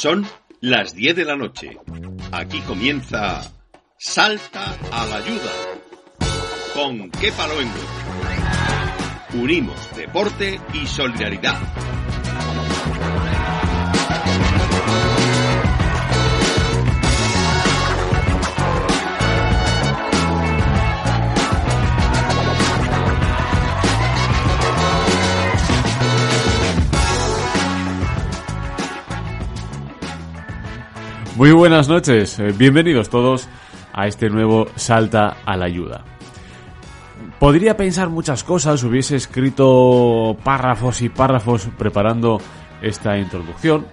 Son las 10 de la noche. Aquí comienza Salta a la ayuda. ¿Con qué paloengo? Unimos deporte y solidaridad. Muy buenas noches, eh, bienvenidos todos a este nuevo Salta a la Ayuda. Podría pensar muchas cosas, hubiese escrito párrafos y párrafos preparando esta introducción,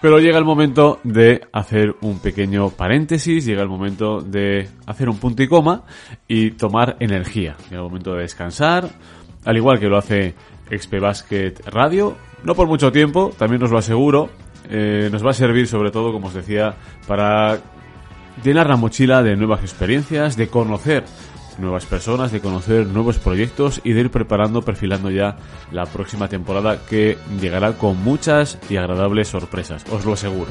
pero llega el momento de hacer un pequeño paréntesis, llega el momento de hacer un punto y coma y tomar energía. Llega el momento de descansar, al igual que lo hace XP Basket Radio, no por mucho tiempo, también os lo aseguro, eh, nos va a servir sobre todo, como os decía, para llenar la mochila de nuevas experiencias, de conocer nuevas personas, de conocer nuevos proyectos y de ir preparando, perfilando ya la próxima temporada que llegará con muchas y agradables sorpresas, os lo aseguro.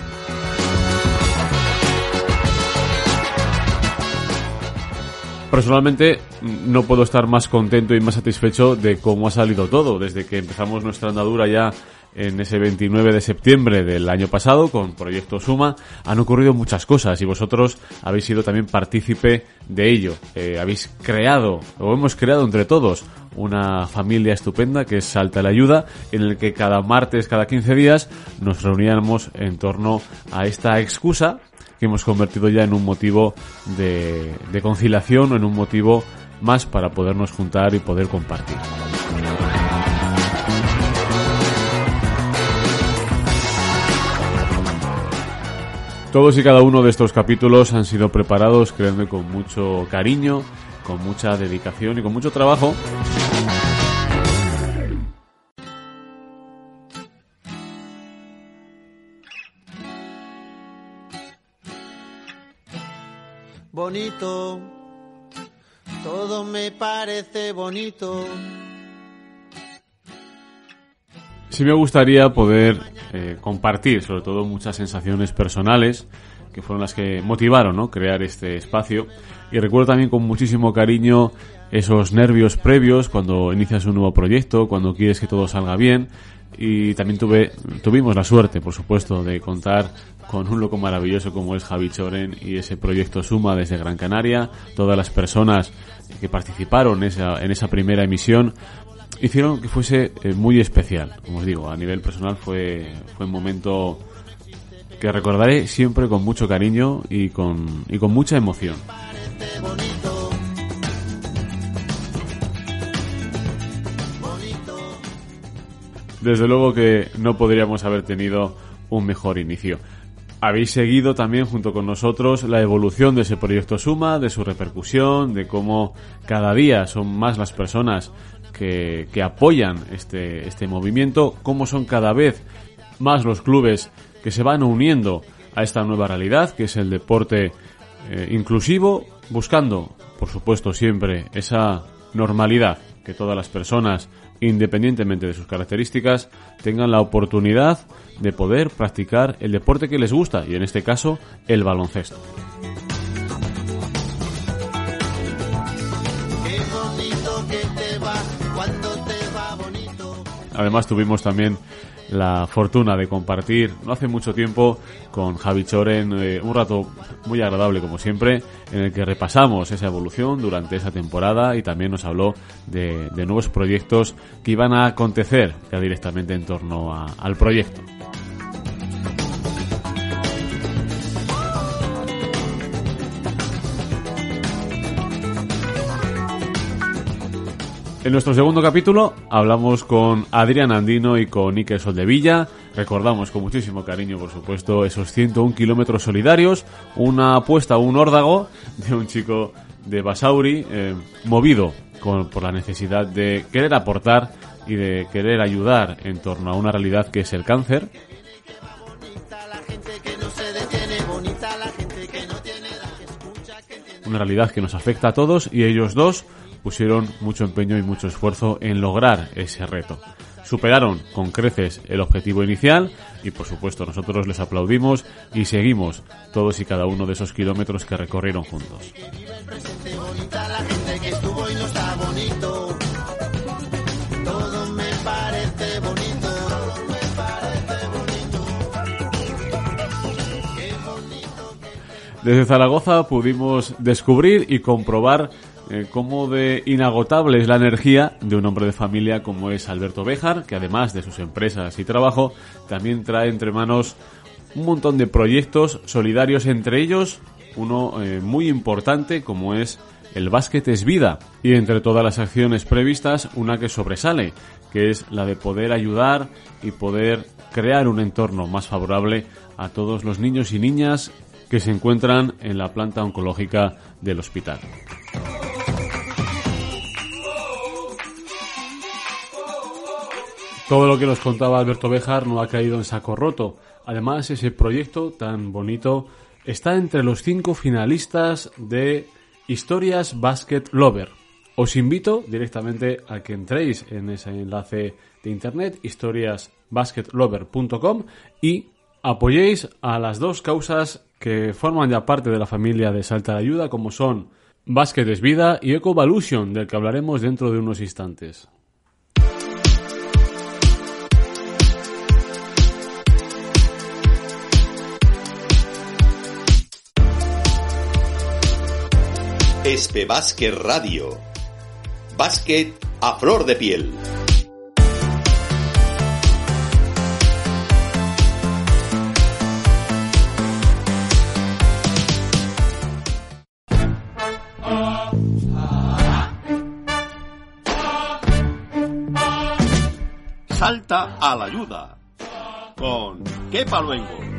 Personalmente no puedo estar más contento y más satisfecho de cómo ha salido todo, desde que empezamos nuestra andadura ya en ese 29 de septiembre del año pasado con Proyecto Suma, han ocurrido muchas cosas y vosotros habéis sido también partícipe de ello. Eh, habéis creado, o hemos creado entre todos, una familia estupenda que es Salta la Ayuda, en el que cada martes, cada 15 días, nos reuníamos en torno a esta excusa que hemos convertido ya en un motivo de, de conciliación o en un motivo más para podernos juntar y poder compartir. Todos y cada uno de estos capítulos han sido preparados, créanme, con mucho cariño, con mucha dedicación y con mucho trabajo. Bonito, todo me parece bonito. Sí me gustaría poder eh, compartir, sobre todo, muchas sensaciones personales que fueron las que motivaron ¿no? crear este espacio. Y recuerdo también con muchísimo cariño esos nervios previos cuando inicias un nuevo proyecto, cuando quieres que todo salga bien. Y también tuve, tuvimos la suerte, por supuesto, de contar con un loco maravilloso como es Javi Choren y ese proyecto Suma desde Gran Canaria. Todas las personas que participaron en esa, en esa primera emisión hicieron que fuese eh, muy especial. Como os digo, a nivel personal fue, fue un momento que recordaré siempre con mucho cariño y con, y con mucha emoción. Desde luego que no podríamos haber tenido un mejor inicio. Habéis seguido también junto con nosotros la evolución de ese proyecto Suma, de su repercusión, de cómo cada día son más las personas que, apoyan este, este movimiento, cómo son cada vez más los clubes que se van uniendo a esta nueva realidad, que es el deporte eh, inclusivo, buscando, por supuesto, siempre esa normalidad, que todas las personas, independientemente de sus características, tengan la oportunidad de poder practicar el deporte que les gusta, y en este caso, el baloncesto. Además tuvimos también la fortuna de compartir no hace mucho tiempo con Javi Choren eh, un rato muy agradable como siempre en el que repasamos esa evolución durante esa temporada y también nos habló de, nuevos proyectos que iban a acontecer ya directamente en torno al proyecto. En nuestro segundo capítulo hablamos con Adrián Andino y con Iker Soldevilla. Recordamos con muchísimo cariño, por supuesto, esos 101 kilómetros solidarios, una apuesta, un órdago de un chico de Basauri, eh, movido por la necesidad de querer aportar y de querer ayudar en torno a una realidad que es el cáncer. Una realidad que nos afecta a todos y ellos dos pusieron mucho empeño y mucho esfuerzo en lograr ese reto. Superaron con creces el objetivo inicial y por supuesto nosotros les aplaudimos y seguimos todos y cada uno de esos kilómetros que recorrieron juntos. Desde Zaragoza pudimos descubrir y comprobar eh, cómo de inagotable es la energía de un hombre de familia como es Alberto Béjar, que además de sus empresas y trabajo, también trae entre manos un montón de proyectos solidarios, entre ellos uno eh, muy importante como es el básquet es vida y entre todas las acciones previstas una que sobresale, que es la de poder ayudar y poder crear un entorno más favorable a todos los niños y niñas que se encuentran en la planta oncológica del hospital. Todo lo que nos contaba Alberto Bejar no ha caído en saco roto. Además, ese proyecto tan bonito está entre los cinco finalistas de Historias Basket Lover. Os invito directamente a que entréis en ese enlace de internet historiasbasketlover.com y apoyéis a las dos causas que forman ya parte de la familia de Salta de Ayuda, como son Basket es Vida y Ecovolution, del que hablaremos dentro de unos instantes. Espe Basket Radio. Básquet a flor de piel. Salta a la ayuda con Kepa Luengo.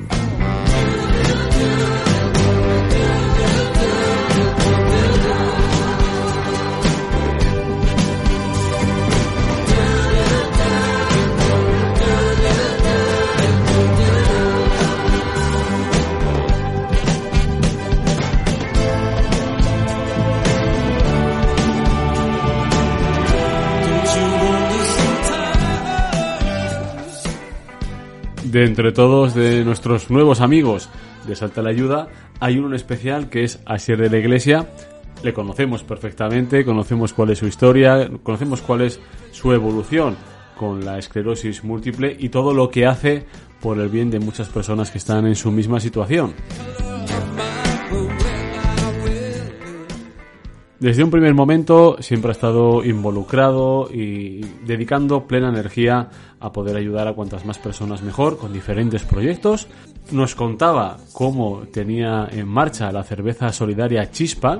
De entre todos de nuestros nuevos amigos de Salta la Ayuda, hay uno especial que es Asier de la Iglesia. Le conocemos perfectamente, conocemos cuál es su historia, conocemos cuál es su evolución con la esclerosis múltiple y todo lo que hace por el bien de muchas personas que están en su misma situación. Desde un primer momento siempre ha estado involucrado y dedicando plena energía a poder ayudar a cuantas más personas mejor con diferentes proyectos. Nos contaba cómo tenía en marcha la cerveza solidaria Chispa.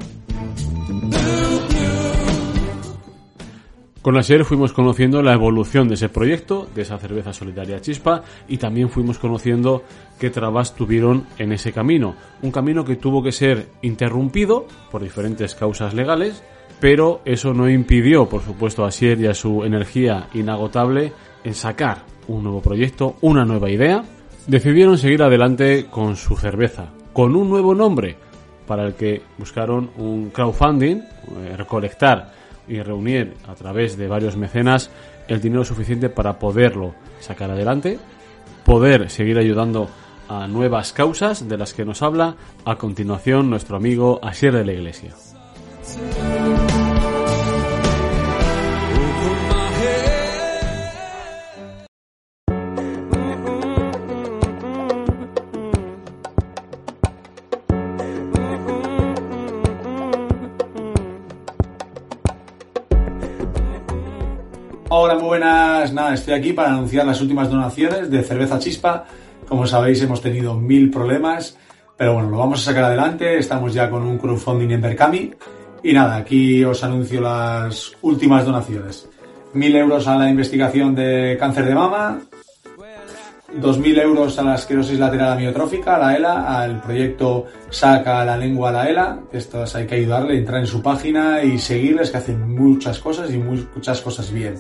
Con Asier fuimos conociendo la evolución de ese proyecto, de esa cerveza solidaria Chispa, y también fuimos conociendo qué trabas tuvieron en ese camino. Un camino que tuvo que ser interrumpido por diferentes causas legales, pero eso no impidió, por supuesto, a Asier y a su energía inagotable en sacar un nuevo proyecto, una nueva idea. Decidieron seguir adelante con su cerveza, con un nuevo nombre, para el que buscaron un crowdfunding, eh, recolectar y reunir a través de varios mecenas el dinero suficiente para poderlo sacar adelante, poder seguir ayudando a nuevas causas de las que nos habla a continuación nuestro amigo Asier de la Iglesia. Estoy aquí para anunciar las últimas donaciones de cerveza chispa. Como sabéis, hemos tenido mil problemas, pero bueno, lo vamos a sacar adelante. Estamos ya con un crowdfunding en Berkami. Y nada, aquí os anuncio las últimas donaciones. Mil euros a la investigación de cáncer de mama, 2.000 euros a la esclerosis lateral amiotrófica, a la ELA, al proyecto Saca la lengua a la ELA. Estos hay que ayudarle, entrar en su página y seguirles, que hacen muchas cosas y muchas cosas bien.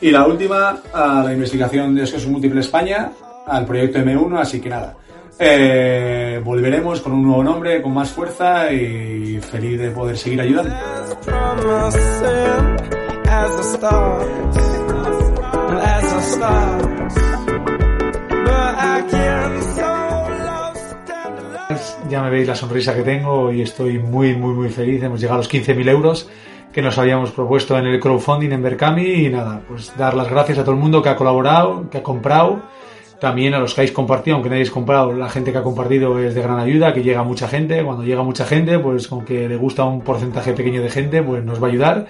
Y la última, a la investigación de esclerosis múltiple España, al proyecto M1, así que nada. Eh, volveremos con un nuevo nombre, con más fuerza y feliz de poder seguir ayudando. Ya me veis la sonrisa que tengo y estoy muy, muy, muy feliz. Hemos llegado a los 15.000 euros que nos habíamos propuesto en el crowdfunding en Berkami y nada, pues dar las gracias a todo el mundo que ha colaborado, que ha comprado, también a los que habéis compartido, aunque no hayáis comprado, la gente que ha compartido es de gran ayuda, que llega mucha gente, cuando llega mucha gente, pues con que le gusta un porcentaje pequeño de gente, pues nos va a ayudar.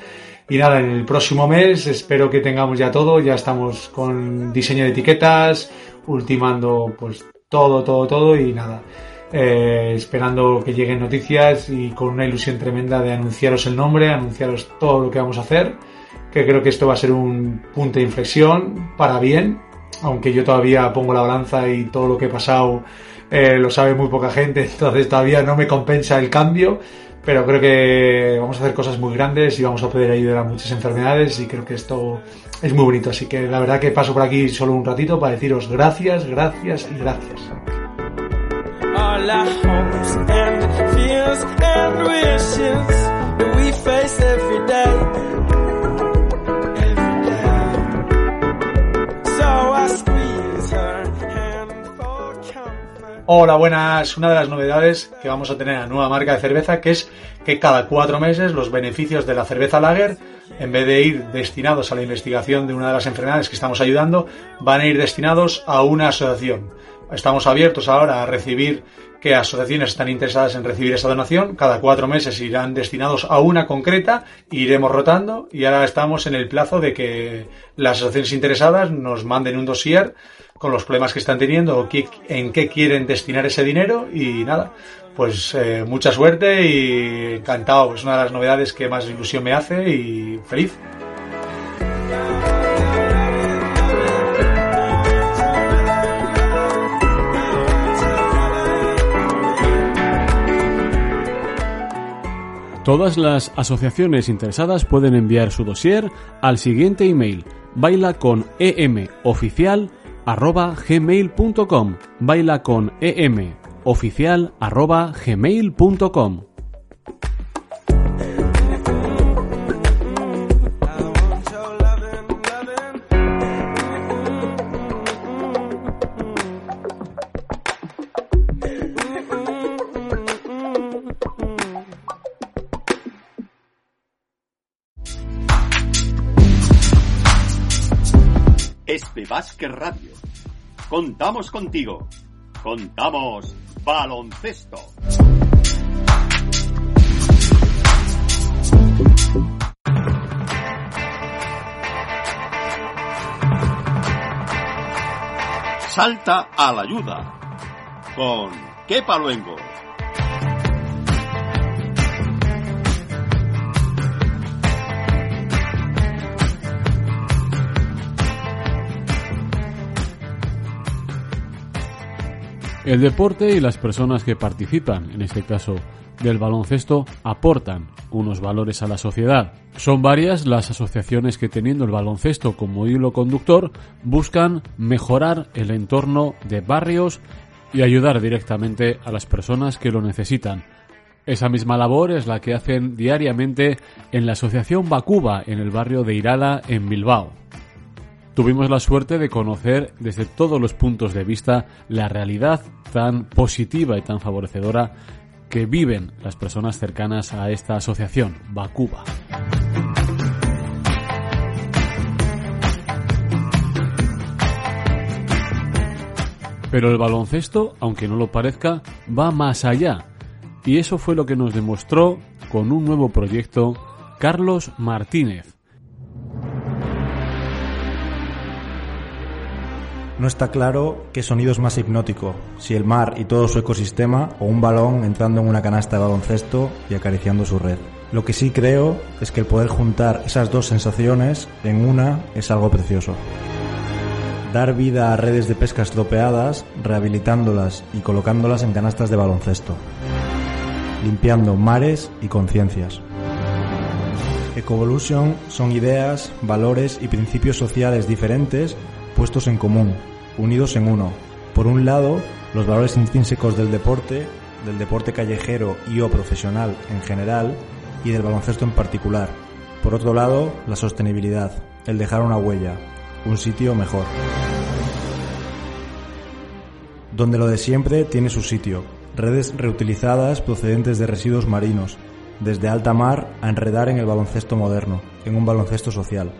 Y nada, en el próximo mes espero que tengamos ya todo, ya estamos con diseño de etiquetas, ultimando pues todo, todo, todo y nada. Eh, esperando que lleguen noticias y con una ilusión tremenda de anunciaros el nombre, anunciaros todo lo que vamos a hacer, que creo que esto va a ser un punto de inflexión para bien, aunque yo todavía pongo la balanza y todo lo que he pasado eh, lo sabe muy poca gente, entonces todavía no me compensa el cambio, pero creo que vamos a hacer cosas muy grandes y vamos a poder ayudar a muchas enfermedades y creo que esto es muy bonito, así que la verdad que paso por aquí solo un ratito para deciros gracias, gracias y gracias. Hola, buenas. Una de las novedades que vamos a tener en la nueva marca de cerveza, que es que cada cuatro meses los beneficios de la cerveza lager, en vez de ir destinados a la investigación de una de las enfermedades que estamos ayudando, van a ir destinados a una asociación. Estamos abiertos ahora a recibir que asociaciones están interesadas en recibir esa donación. Cada cuatro meses irán destinados a una concreta, iremos rotando y ahora estamos en el plazo de que las asociaciones interesadas nos manden un dossier con los problemas que están teniendo o qué- en qué quieren destinar ese dinero y nada, pues eh, mucha suerte y encantado. Es una de las novedades que más ilusión me hace y feliz. Todas las asociaciones interesadas pueden enviar su dossier al siguiente email baila con arroba gmail.com baila con arroba gmail.com Vázquez Radio. Contamos contigo. Contamos baloncesto. Salta a la ayuda. Con Kepa Luengo. El deporte y las personas que participan, en este caso del baloncesto, aportan unos valores a la sociedad. Son varias las asociaciones que teniendo el baloncesto como hilo conductor buscan mejorar el entorno de barrios y ayudar directamente a las personas que lo necesitan. Esa misma labor es la que hacen diariamente en la Asociación Bacuba en el barrio de Irala en Bilbao. Tuvimos la suerte de conocer desde todos los puntos de vista la realidad tan positiva y tan favorecedora que viven las personas cercanas a esta asociación, Bacuba. Pero el baloncesto, aunque no lo parezca, va más allá. Y eso fue lo que nos demostró con un nuevo proyecto Carlos Martínez, No está claro qué sonido es más hipnótico, si el mar y todo su ecosistema o un balón entrando en una canasta de baloncesto y acariciando su red. Lo que sí creo es que el poder juntar esas dos sensaciones en una es algo precioso. Dar vida a redes de pesca estropeadas, rehabilitándolas y colocándolas en canastas de baloncesto. Limpiando mares y conciencias. Ecovolution son ideas, valores y principios sociales diferentes puestos en común, unidos en uno. Por un lado, los valores intrínsecos del deporte, del deporte callejero y o profesional en general y del baloncesto en particular. Por otro lado, la sostenibilidad, el dejar una huella. un sitio mejor. Donde lo de siempre tiene su sitio, redes reutilizadas procedentes de residuos marinos, desde alta mar a enredar en el baloncesto moderno, en un baloncesto social.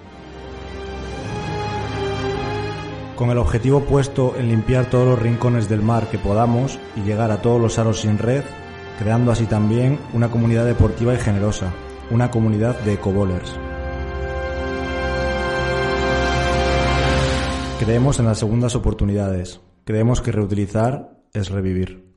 Con el objetivo puesto en limpiar todos los rincones del mar que podamos y llegar a todos los aros sin red, creando así también una comunidad deportiva y generosa, una comunidad de ecobolers. Creemos en las segundas oportunidades. Creemos que reutilizar es revivir.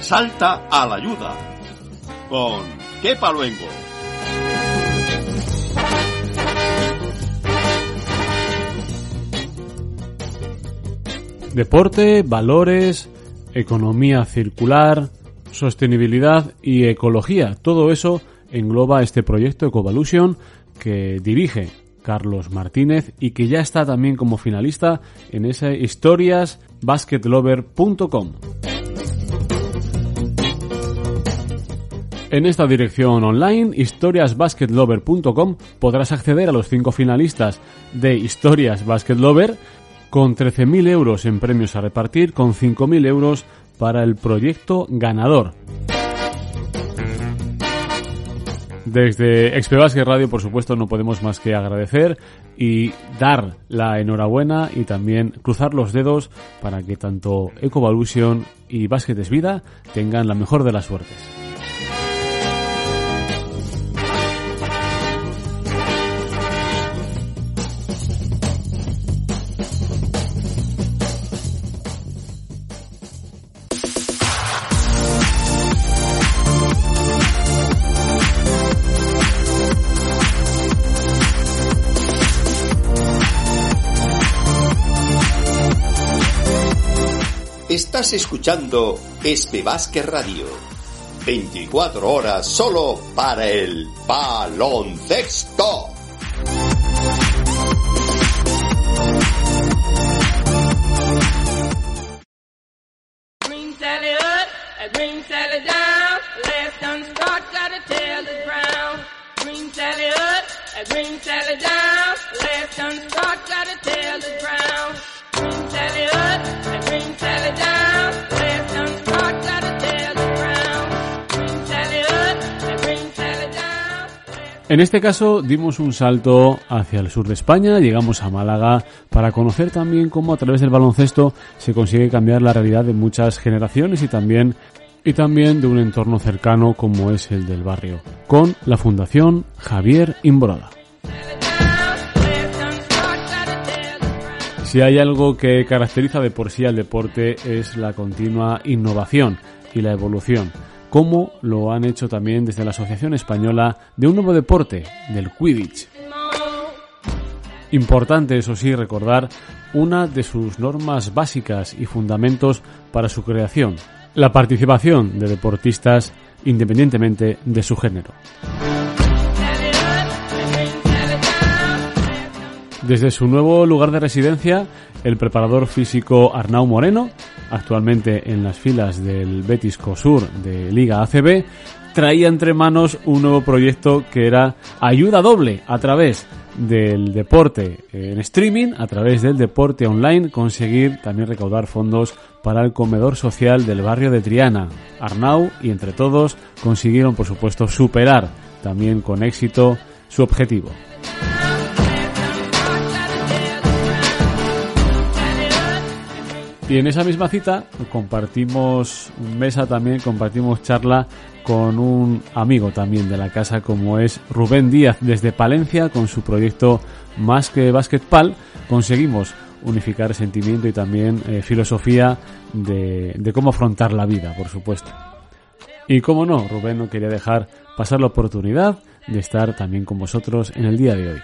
Salta a la ayuda con Kepa Luengo. Deporte, valores, economía circular, sostenibilidad y ecología. Todo eso engloba este proyecto Ecovolution que dirige Carlos Martínez y que ya está también como finalista en ese historiasbasketlover.com. En esta dirección online, historiasbasketlover.com, podrás acceder a los cinco finalistas de Historias Basket Lover con 13.000 euros en premios a repartir, con 5.000 euros para el proyecto ganador. Desde Expebasket Radio, por supuesto, no podemos más que agradecer y dar la enhorabuena y también cruzar los dedos para que tanto Ecovolution y Basket Vida tengan la mejor de las suertes. Estás escuchando Espebasque Radio. 24 horas solo para el baloncesto. En este caso dimos un salto hacia el sur de España, llegamos a Málaga para conocer también cómo a través del baloncesto se consigue cambiar la realidad de muchas generaciones y también y también de un entorno cercano como es el del barrio, con la Fundación Javier Imbroda. Si hay algo que caracteriza de por sí al deporte es la continua innovación y la evolución, como lo han hecho también desde la Asociación Española de un nuevo deporte, del Quidditch. Importante, eso sí, recordar una de sus normas básicas y fundamentos para su creación, la participación de deportistas independientemente de su género. Desde su nuevo lugar de residencia, el preparador físico Arnau Moreno, actualmente en las filas del Betis Cosur de Liga ACB, traía entre manos un nuevo proyecto que era ayuda doble a través del deporte en streaming, a través del deporte online, conseguir también recaudar fondos para el comedor social del barrio de Triana. Arnau y entre todos consiguieron, por supuesto, superar también con éxito su objetivo. Y en esa misma cita compartimos mesa también, compartimos charla con un amigo también de la casa como es Rubén Díaz desde Palencia con su proyecto Más que Basketball. Conseguimos unificar sentimiento y también eh, filosofía de, de cómo afrontar la vida, por supuesto. Y como no, Rubén no quería dejar pasar la oportunidad de estar también con vosotros en el día de hoy.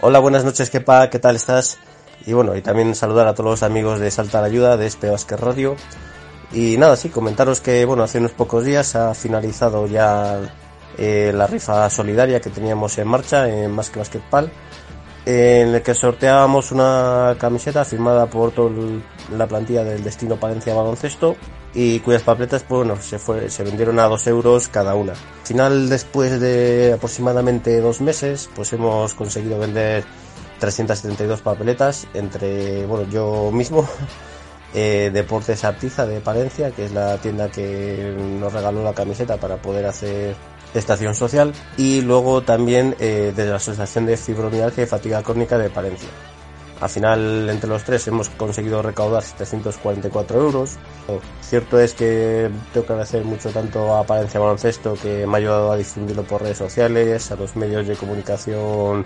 Hola, buenas noches, Kepa, ¿qué tal estás? Y bueno, y también saludar a todos los amigos de Salta la Ayuda, de Espe Basket Radio. Y nada, sí, comentaros que, bueno, hace unos pocos días ha finalizado ya eh, la rifa solidaria que teníamos en marcha en Más que Basketball. en el que sorteábamos una camiseta firmada por toda la plantilla del Destino Palencia Baloncesto y cuyas papeletas pues, bueno, se, fue, se vendieron a dos euros cada una. Al final, después de aproximadamente dos meses, pues hemos conseguido vender 372 papeletas entre bueno, yo mismo, eh, Deportes Artiza de Palencia, que es la tienda que nos regaló la camiseta para poder hacer estación social, y luego también eh, la Asociación de Fibromialgia y Fatiga Crónica de Palencia. Al final, entre los tres, hemos conseguido recaudar 744 euros. Cierto es que tengo que agradecer mucho tanto a Palencia Baloncesto, que me ha ayudado a difundirlo por redes sociales, a los medios de comunicación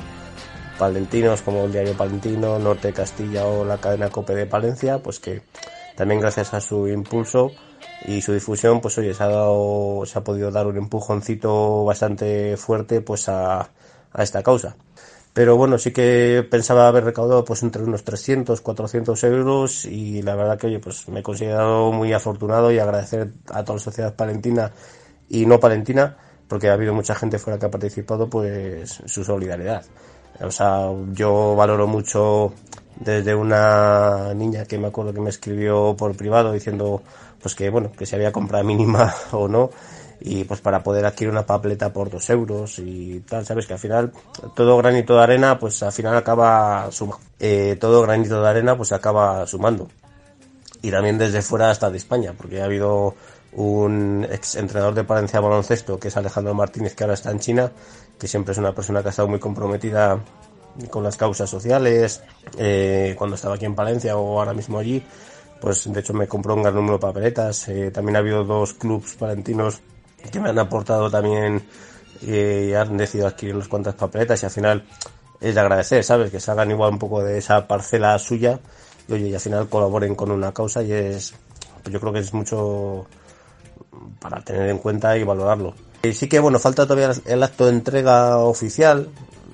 palentinos como el Diario Palentino, Norte de Castilla o la cadena COPE de Palencia, pues que también gracias a su impulso y su difusión, pues oye, se ha dado, se ha podido dar un empujoncito bastante fuerte pues a, a esta causa. Pero bueno, sí que pensaba haber recaudado pues entre unos 300, 400 euros y la verdad que oye, pues me he considerado muy afortunado y agradecer a toda la sociedad palentina y no palentina porque ha habido mucha gente fuera que ha participado pues su solidaridad. O sea, yo valoro mucho desde una niña que me acuerdo que me escribió por privado diciendo pues que bueno, que se había comprado mínima o no y pues para poder adquirir una papeleta por dos euros y tal, sabes que al final todo granito de arena pues al final acaba sumando, eh, todo granito de arena pues acaba sumando. Y también desde fuera hasta de España porque ha habido un ex entrenador de Palencia Baloncesto que es Alejandro Martínez que ahora está en China que siempre es una persona que ha estado muy comprometida con las causas sociales eh, cuando estaba aquí en Palencia o ahora mismo allí pues de hecho me compró un gran número de papeletas. Eh, también ha habido dos clubs palentinos que me han aportado también eh, y han decidido adquirir unas cuantas papeletas y al final es de agradecer, ¿sabes? Que salgan igual un poco de esa parcela suya y oye, y al final colaboren con una causa y es, pues yo creo que es mucho para tener en cuenta y valorarlo. Y sí que bueno, falta todavía el acto de entrega oficial,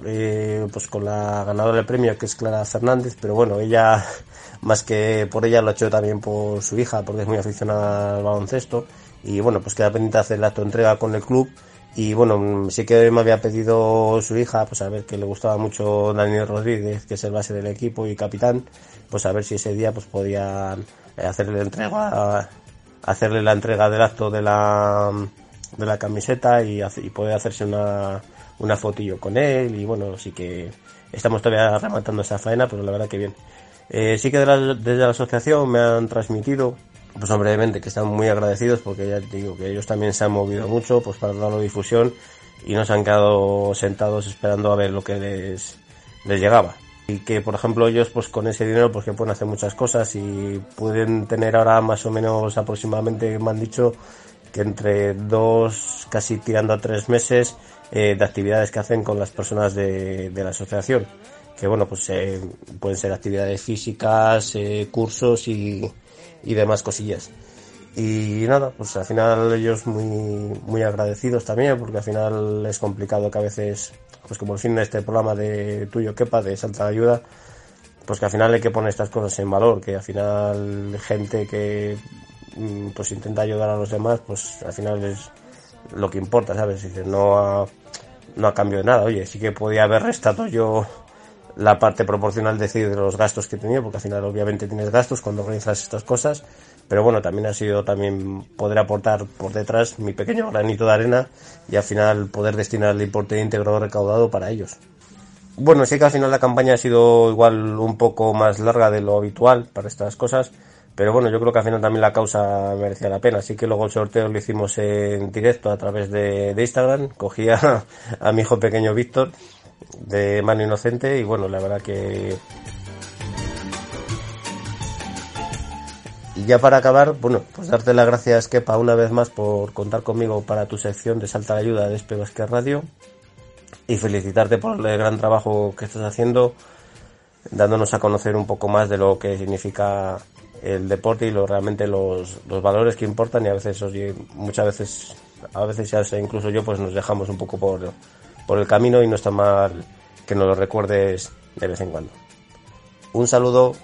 eh, pues con la ganadora del premio que es Clara Fernández, pero bueno, ella más que por ella lo ha hecho también por su hija, porque es muy aficionada al baloncesto y bueno, pues queda pendiente hacer la entrega con el club y bueno, sí que me había pedido su hija, pues a ver que le gustaba mucho Daniel Rodríguez, que es el base del equipo y capitán, pues a ver si ese día pues podía hacerle la entrega, hacerle la entrega del acto de la, de la camiseta y, y poder hacerse una, una fotillo con él y bueno, sí que estamos todavía rematando esa faena, pero la verdad que bien. Eh, sí que desde la asociación me han transmitido pues brevemente que están muy agradecidos porque ya te digo que ellos también se han movido mucho pues para darlo difusión y no se han quedado sentados esperando a ver lo que les, les llegaba. Y que por ejemplo ellos pues con ese dinero pues que pueden hacer muchas cosas y pueden tener ahora más o menos aproximadamente me han dicho que entre dos casi tirando a tres meses eh, de actividades que hacen con las personas de, de la asociación. Que bueno pues eh, pueden ser actividades físicas eh, cursos y y demás cosillas. Y nada, pues al final ellos muy, muy agradecidos también, porque al final es complicado que a veces, pues como el fin de este programa de tuyo, Kepa, de Santa Ayuda, pues que al final hay que poner estas cosas en valor, que al final gente que mm, pues intenta ayudar a los demás, pues al final es lo que importa, ¿sabes? Dices, no a, no a cambio de nada, oye, sí que podía haber restado yo la parte proporcional decir de los gastos que he tenido, porque al final obviamente tienes gastos cuando organizas estas cosas, pero bueno, también ha sido también poder aportar por detrás mi pequeño granito de arena y al final poder destinar el importe íntegro recaudado para ellos. Bueno, sí que al final la campaña ha sido igual un poco más larga de lo habitual para estas cosas, pero bueno, yo creo que al final también la causa merecía la pena, así que luego el sorteo lo hicimos en directo a través de, Instagram, cogía a, a mi hijo pequeño Víctor de mano inocente y bueno, la verdad que... Y ya para acabar, bueno, pues darte las gracias, Kepa, una vez más por contar conmigo para tu sección de Salta de Ayuda de Espebasque Radio y felicitarte por el gran trabajo que estás haciendo, dándonos a conocer un poco más de lo que significa el deporte y lo realmente los, los valores que importan y a veces, muchas veces, a veces ya incluso yo, pues nos dejamos un poco por, por el camino y no está mal que nos lo recuerdes de vez en cuando. Un saludo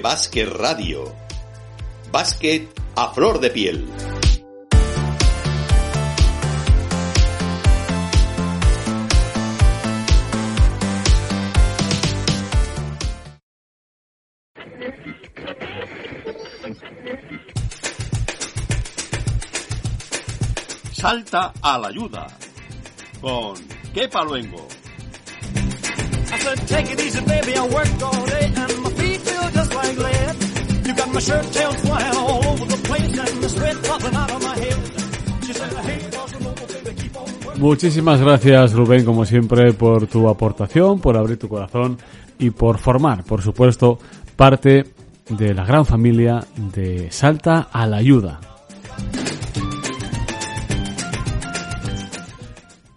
Espe Básquet Radio. Básquet a flor de piel. Salta a la ayuda con Kepa Luengo. I said, take it easy, baby. I worked all day and my Muchísimas gracias Rubén, como siempre, por tu aportación, por abrir tu corazón y por formar, por supuesto, parte de la gran familia de Salta a la Ayuda.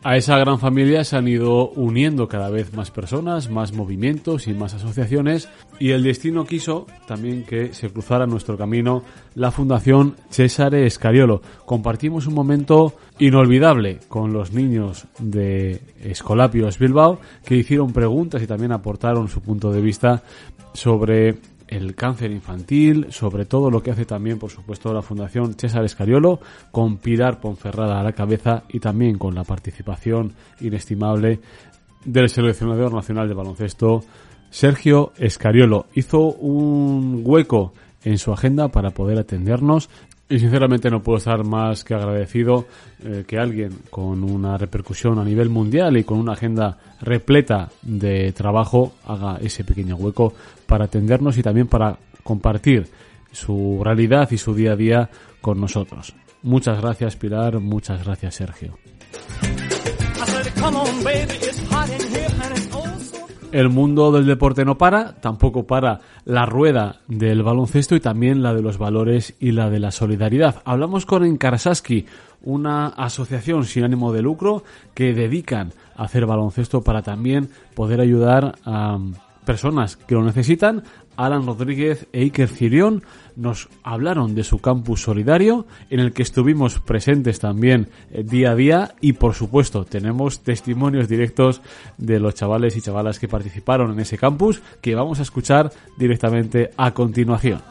A esa gran familia se han ido uniendo cada vez más personas, más movimientos y más asociaciones y el destino quiso también que se cruzara nuestro camino la Fundación Cesare Escariolo. Compartimos un momento inolvidable con los niños de Escolapios Bilbao que hicieron preguntas y también aportaron su punto de vista sobre el cáncer infantil, sobre todo lo que hace también, por supuesto, la Fundación César Escariolo, con Pilar Ponferrada a la cabeza y también con la participación inestimable del seleccionador nacional de baloncesto, Sergio Escariolo. Hizo un hueco en su agenda para poder atendernos y sinceramente no puedo estar más que agradecido eh, que alguien con una repercusión a nivel mundial y con una agenda repleta de trabajo haga ese pequeño hueco para atendernos y también para compartir su realidad y su día a día con nosotros. Muchas gracias Pilar, muchas gracias Sergio. El mundo del deporte no para, tampoco para la rueda del baloncesto y también la de los valores y la de la solidaridad. Hablamos con Enkarsaski, una asociación sin ánimo de lucro que dedican a hacer baloncesto para también poder ayudar a personas que lo necesitan. Alan Rodríguez e Iker Cirión nos hablaron de su campus solidario en el que estuvimos presentes también eh, día a día y por supuesto tenemos testimonios directos de los chavales y chavalas que participaron en ese campus que vamos a escuchar directamente a continuación.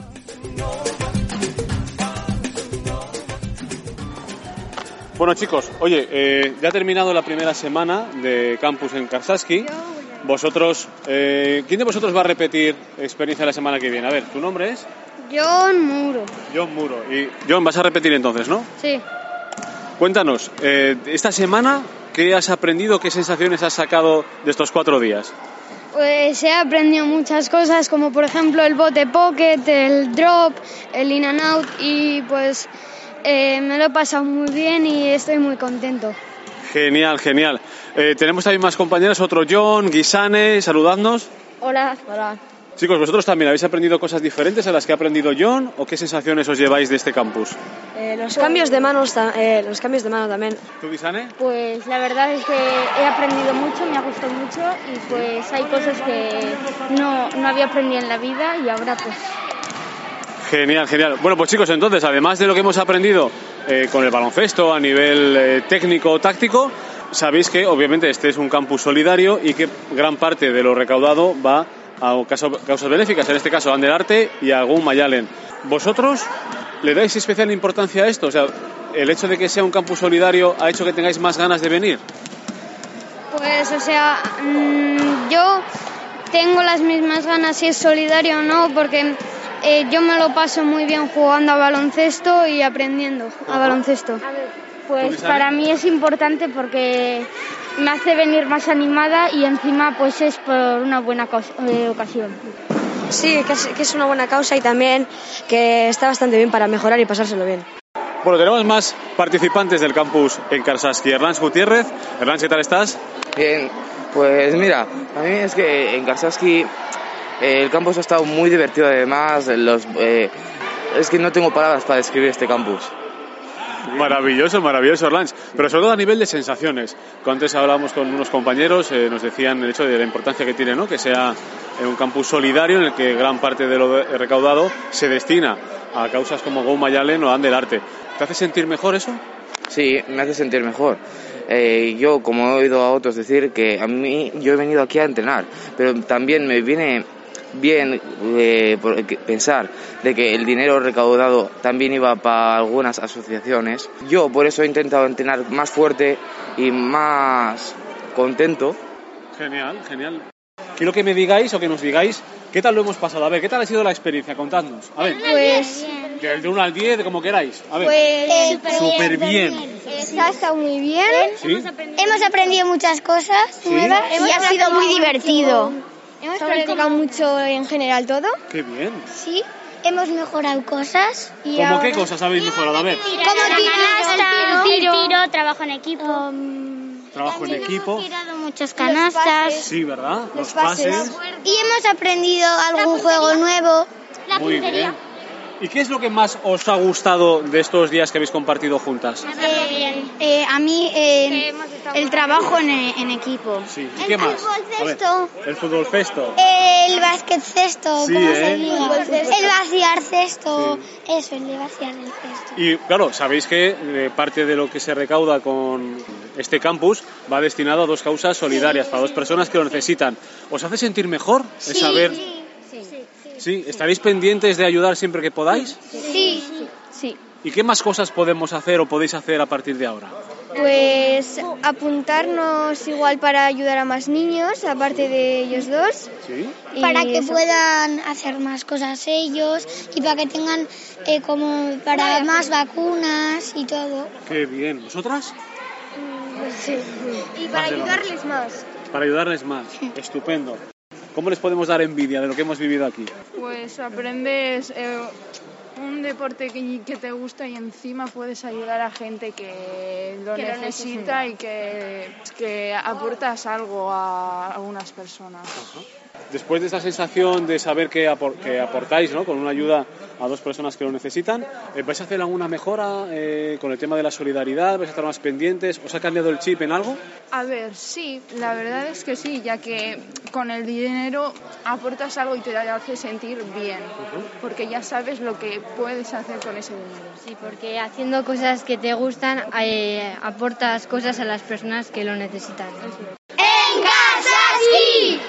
Bueno chicos, oye, eh, ya ha terminado la primera semana de campus en Karsaski. Vosotros, eh, ¿quién de vosotros va a repetir experiencia la semana que viene? A ver, ¿tu nombre es? John Muro. John Muro. Y John, vas a repetir entonces, ¿no? Sí. Cuéntanos, eh, esta semana, ¿qué has aprendido, qué sensaciones has sacado de estos cuatro días? Pues he aprendido muchas cosas, como por ejemplo el bote pocket, el drop, el in and out y pues eh, me lo he pasado muy bien y estoy muy contento. Genial, genial. Eh, tenemos también más compañeros, otro John, Guisane, saludadnos. Hola. Hola. Chicos, ¿vosotros también habéis aprendido cosas diferentes a las que ha aprendido John o qué sensaciones os lleváis de este campus? Eh, los cambios de manos, eh, los cambios de mano también. ¿Tú, Guisane? Pues la verdad es que he aprendido mucho, me ha gustado mucho y pues hay cosas que no, no había aprendido en la vida y ahora pues Genial, genial. Bueno, pues chicos, entonces, además de lo que hemos aprendido eh, con el baloncesto a nivel eh, técnico, táctico, sabéis que obviamente este es un campus solidario y que gran parte de lo recaudado va a causas benéficas, en este caso Anderarte y a Gun Mayalen. ¿Vosotros le dais especial importancia a esto? O sea, ¿el hecho de que sea un campus solidario ha hecho que tengáis más ganas de venir? Pues, o sea, mm, yo tengo las mismas ganas si es solidario o no, porque eh, yo me lo paso muy bien jugando a baloncesto y aprendiendo a baloncesto. Pues Isabel? para mí es importante porque me hace venir más animada y encima pues es por una buena eh, ocasión. Sí, que es, que es una buena causa y también que está bastante bien para mejorar y pasárselo bien. Bueno, tenemos más participantes del campus en Karsaski. Erlans Gutiérrez. Erlans, ¿qué tal estás? Bien, pues mira, a mí es que en Karsaski el campus ha estado muy divertido además, los, eh, es que no tengo palabras para describir este campus. Maravilloso, maravilloso, Orlans. Pero sobre todo a nivel de sensaciones. Antes hablábamos con unos compañeros, eh, nos decían el hecho de la importancia que tiene, ¿no? Que sea un campus solidario en el que gran parte de lo recaudado se destina a causas como Go Mayalen o Andel Arte. ¿Te hace sentir mejor eso? Sí, me hace sentir mejor. Eh, yo, como he oído a otros decir, que a mí yo he venido aquí a entrenar, pero también me viene bien eh, pensar de que el dinero recaudado también iba para algunas asociaciones. Yo por eso he intentado entrenar más fuerte y más contento. Genial, genial. Quiero que me digáis o que nos digáis qué tal lo hemos pasado. A ver, ¿qué tal ha sido la experiencia? Contadnos. A ver, Pues, del de 1 al 10, como queráis. A ver. pues Súper bien. ha estado muy bien. ¿Sí? Hemos aprendido muchas cosas Sí. nuevas Y ha sido muy divertido. Hemos practicado mucho en general todo. Qué bien. Sí, hemos mejorado cosas. Y ¿Cómo ahora- qué cosas habéis mejorado? A ver, Como canasta, el tiro, trabajo en equipo. trabajo en equipo. tirado muchas canastas. Sí, ¿verdad? Los pases. pases. Y hemos aprendido algún juego nuevo. Muy bien. ¿Y qué es lo que más os ha gustado de estos días que habéis compartido juntas? Eh, a mí eh, el trabajo en, en equipo. Sí. ¿Y qué más? A ver, cesto. el fútbol festo. El basket cesto, Sí, ¿cómo ¿eh? se diga? El vaciar cesto. Eso, el de vaciar el cesto. Y claro, sabéis que eh, parte de lo que se recauda con este campus va destinado a dos causas solidarias, para dos personas que lo necesitan. ¿Os hace sentir mejor el saber? Sí, ¿estaréis pendientes de ayudar siempre que podáis? Sí. Sí. ¿Y qué más cosas podemos hacer o podéis hacer a partir de ahora? Pues apuntarnos igual para ayudar a más niños, aparte de ellos dos. Sí. Para que puedan hacer más cosas ellos y para que tengan eh, como para más vacunas y todo. Qué bien. ¿Vosotras? Y para ayudarles más. Para ayudarles más. Estupendo. ¿Cómo les podemos dar envidia de lo que hemos vivido aquí? Pues aprendes eh, un deporte que, que te gusta y encima puedes ayudar a gente que lo Que lo necesita y que, que aportas algo a algunas personas. Después de esa sensación de saber que, apor- que aportáis ¿no? con una ayuda a dos personas que lo necesitan, eh, ¿vais a hacer alguna mejora eh, con el tema de la solidaridad? ¿Vais a estar más pendientes? ¿Os ha cambiado el chip en algo? A ver, sí, la verdad es que sí, ya que con el dinero aportas algo y te hace sentir bien, porque ya sabes lo que puedes hacer con ese dinero. Sí, porque haciendo cosas que te gustan eh, aportas cosas a las personas que lo necesitan. ¡En Kasaski!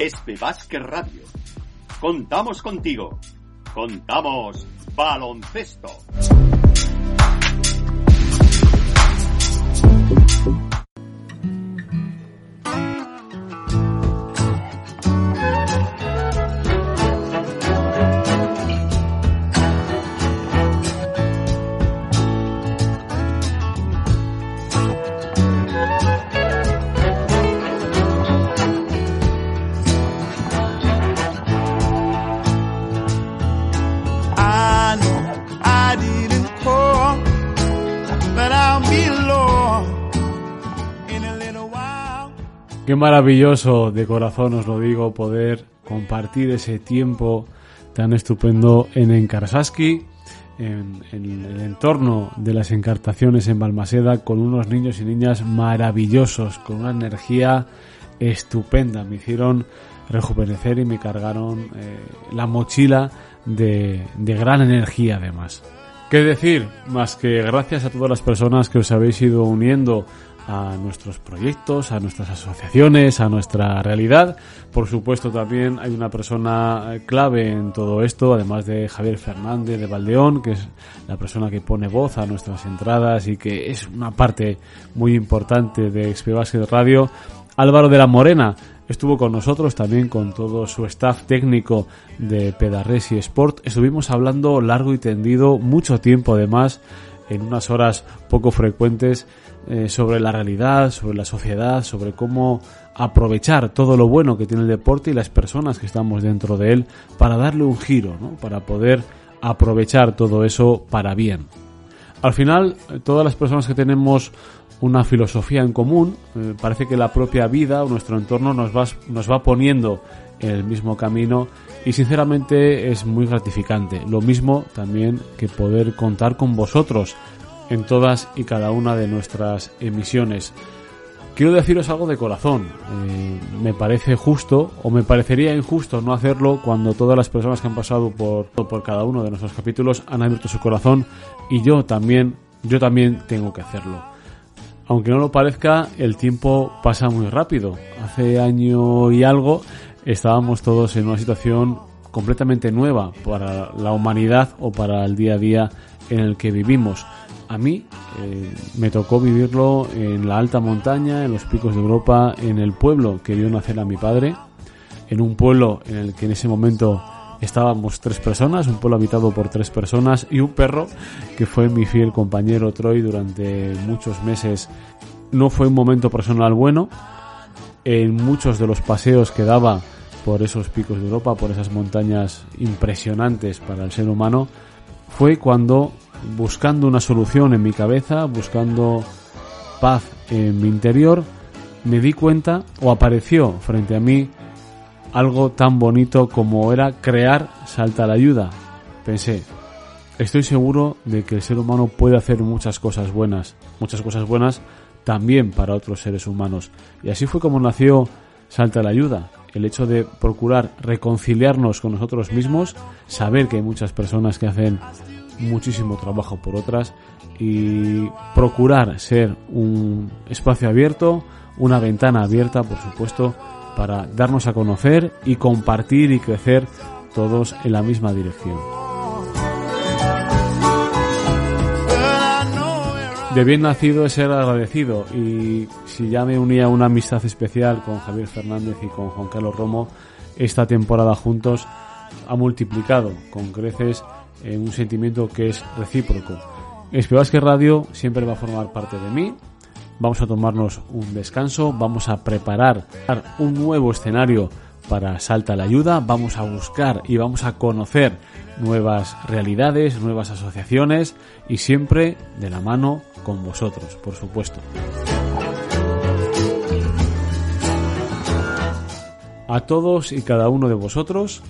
Espe Vázquez Radio. Contamos contigo. Contamos baloncesto. Qué maravilloso, de corazón os lo digo, poder compartir ese tiempo tan estupendo en Enkarsaski, en, en el entorno de las encartaciones en Balmaseda, con unos niños y niñas maravillosos, con una energía estupenda. Me hicieron rejuvenecer y me cargaron eh, la mochila de, de gran energía además. ¿Qué decir? Más que gracias a todas las personas que os habéis ido uniendo a nuestros proyectos, a nuestras asociaciones, a nuestra realidad. Por supuesto también hay una persona eh, clave en todo esto, además de Javier Fernández de Valdeón, que es la persona que pone voz a nuestras entradas y que es una parte muy importante de XP Basket Radio. Álvaro de la Morena estuvo con nosotros también con todo su staff técnico de Pedarres y Sport. Estuvimos hablando largo y tendido, mucho tiempo además, en unas horas poco frecuentes, eh, sobre la realidad, sobre la sociedad, sobre cómo aprovechar todo lo bueno que tiene el deporte y las personas que estamos dentro de él para darle un giro, ¿no? para poder aprovechar todo eso para bien. Al final, eh, todas las personas que tenemos una filosofía en común, eh, parece que la propia vida o nuestro entorno nos va, nos va poniendo en el mismo camino y sinceramente es muy gratificante. Lo mismo también que poder contar con vosotros en todas y cada una de nuestras emisiones. Quiero deciros algo de corazón. Eh, me parece justo o me parecería injusto no hacerlo cuando todas las personas que han pasado por, por cada uno de nuestros capítulos han abierto su corazón y yo también, yo también tengo que hacerlo. aunque no lo parezca, el tiempo pasa muy rápido. Hace año y algo estábamos todos en una situación completamente nueva para la humanidad o para el día a día en el que vivimos. A mí eh, me tocó vivirlo en la alta montaña, en los picos de Europa, en el pueblo que vio nacer a mi padre, en un pueblo en el que en ese momento estábamos tres personas, un pueblo habitado por tres personas y un perro que fue mi fiel compañero Troy durante muchos meses. No fue un momento personal bueno. En muchos de los paseos que daba por esos picos de Europa, por esas montañas impresionantes para el ser humano, fue cuando, buscando una solución en mi cabeza, buscando paz en mi interior, me di cuenta o apareció frente a mí algo tan bonito como era crear Salta la Ayuda. Pensé, estoy seguro de que el ser humano puede hacer muchas cosas buenas, muchas cosas buenas también para otros seres humanos. Y así fue como nació Salta la Ayuda. El hecho de procurar reconciliarnos con nosotros mismos, saber que hay muchas personas que hacen muchísimo trabajo por otras y procurar ser un espacio abierto, una ventana abierta, por supuesto, para darnos a conocer y compartir y crecer todos en la misma dirección. De bien nacido es ser agradecido y si ya me unía una amistad especial con Javier Fernández y con Juan Carlos Romo, esta temporada juntos ha multiplicado con creces en un sentimiento que es recíproco. que Radio siempre va a formar parte de mí, vamos a tomarnos un descanso, vamos a preparar un nuevo escenario para Salta la Ayuda, vamos a buscar y vamos a conocer nuevas realidades, nuevas asociaciones y siempre de la mano con vosotros, por supuesto. A todos y cada uno de vosotros,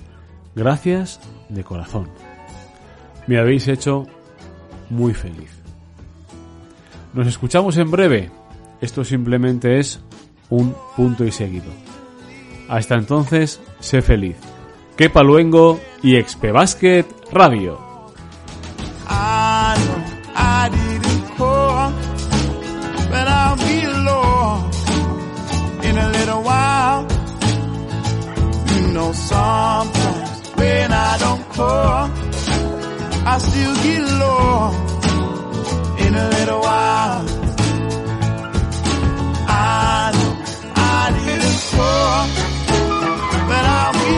gracias de corazón. Me habéis hecho muy feliz. Nos escuchamos en breve esto simplemente es un punto y seguido. Hasta entonces, sé feliz. Kepa Luengo y Expe Basket Radio. I still get low in a little while. I know I didn't call, but I'll be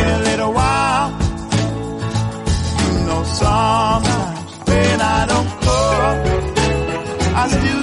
in a little while. You know, sometimes when I don't call, I still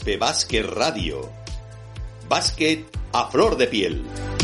Espe Básquet Radio. Básquet a flor de piel.